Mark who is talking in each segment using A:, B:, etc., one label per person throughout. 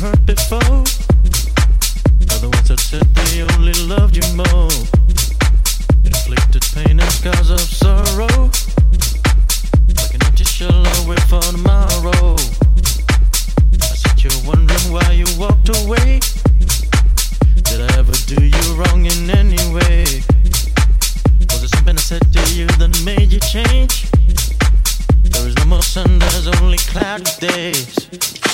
A: heard before. Are the ones that said they only loved you more. Inflicted pain and scars of sorrow. For tomorrow. I said you're wondering why you walked away. Did I ever do you wrong in any way? Was something I said to you that made you change? There is no more sun, there's only cloudy days.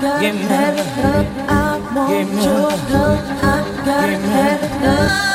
B: give me, give me, give me, give me.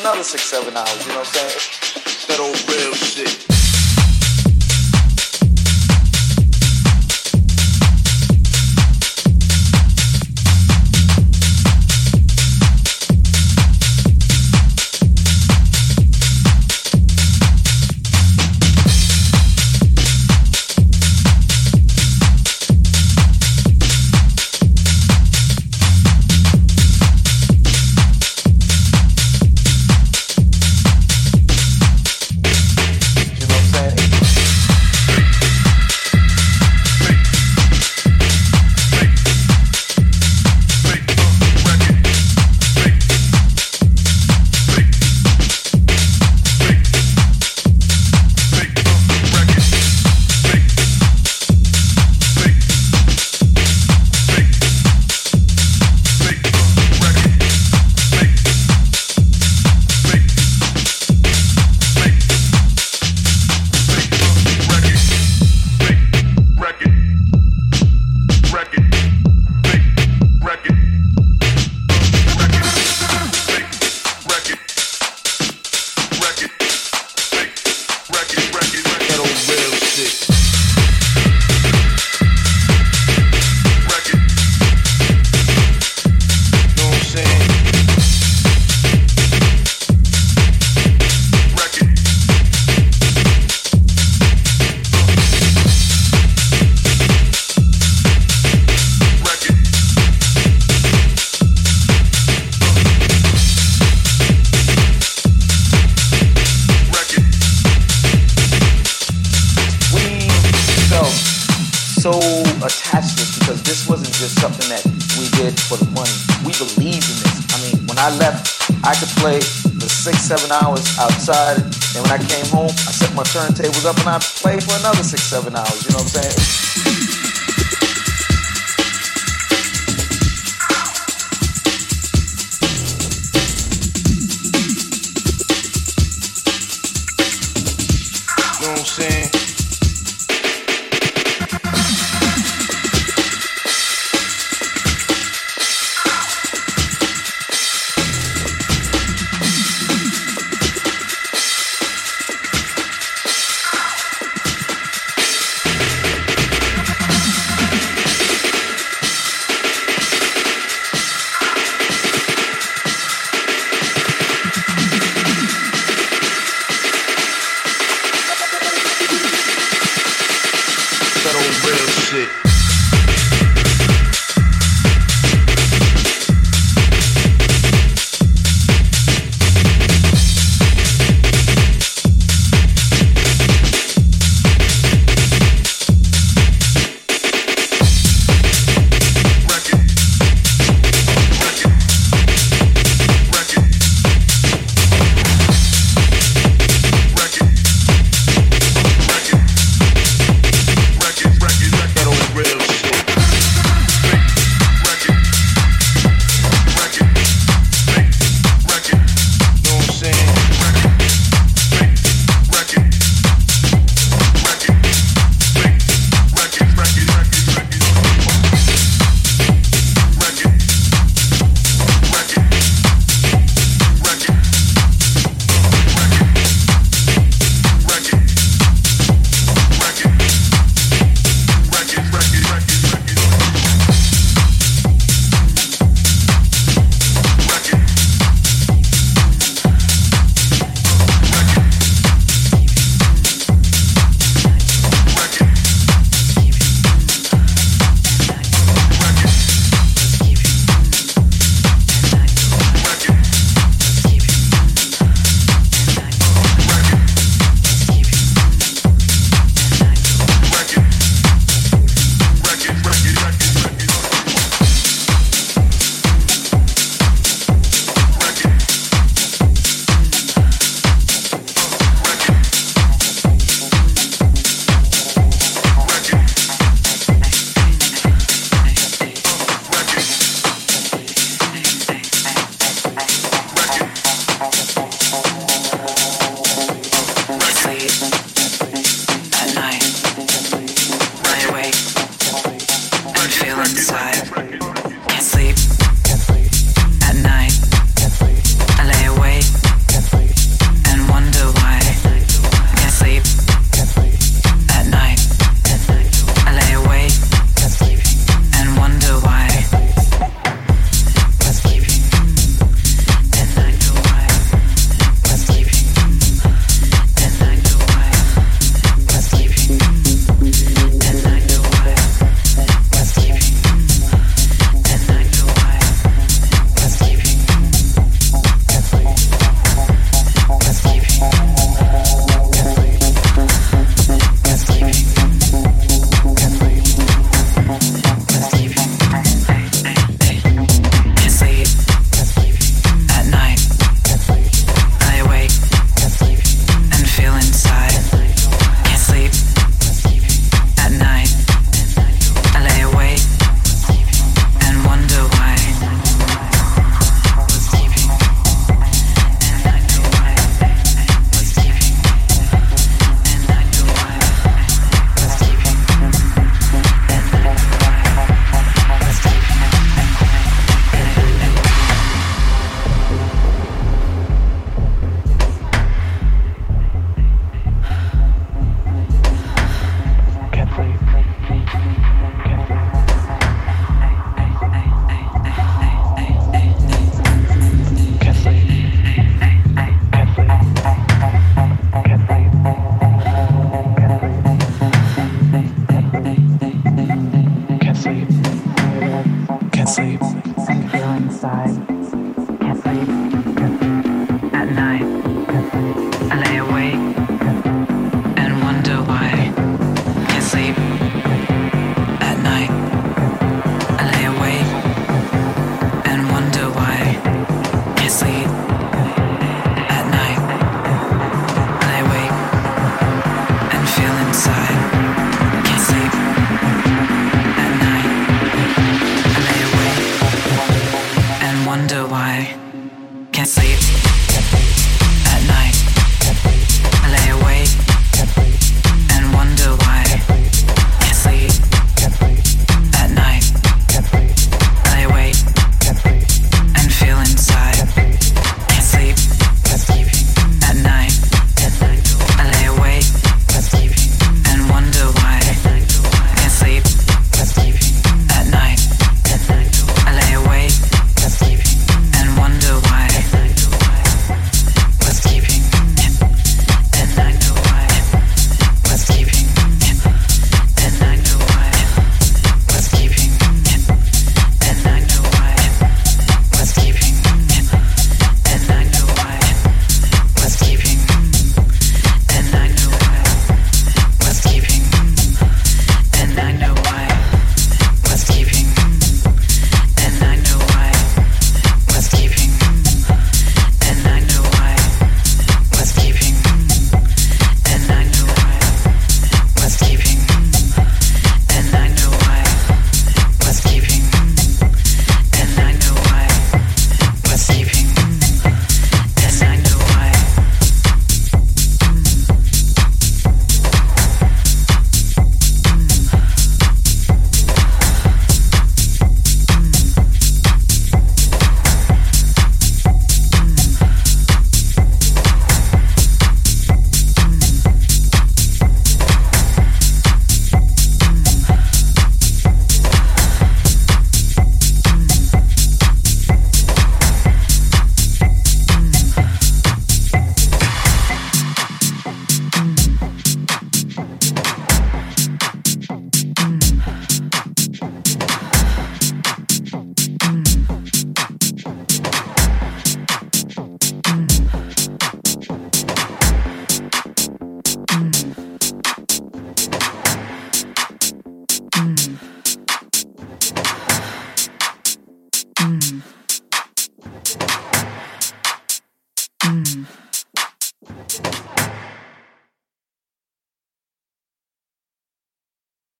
C: Another six, seven hours. Seven hours.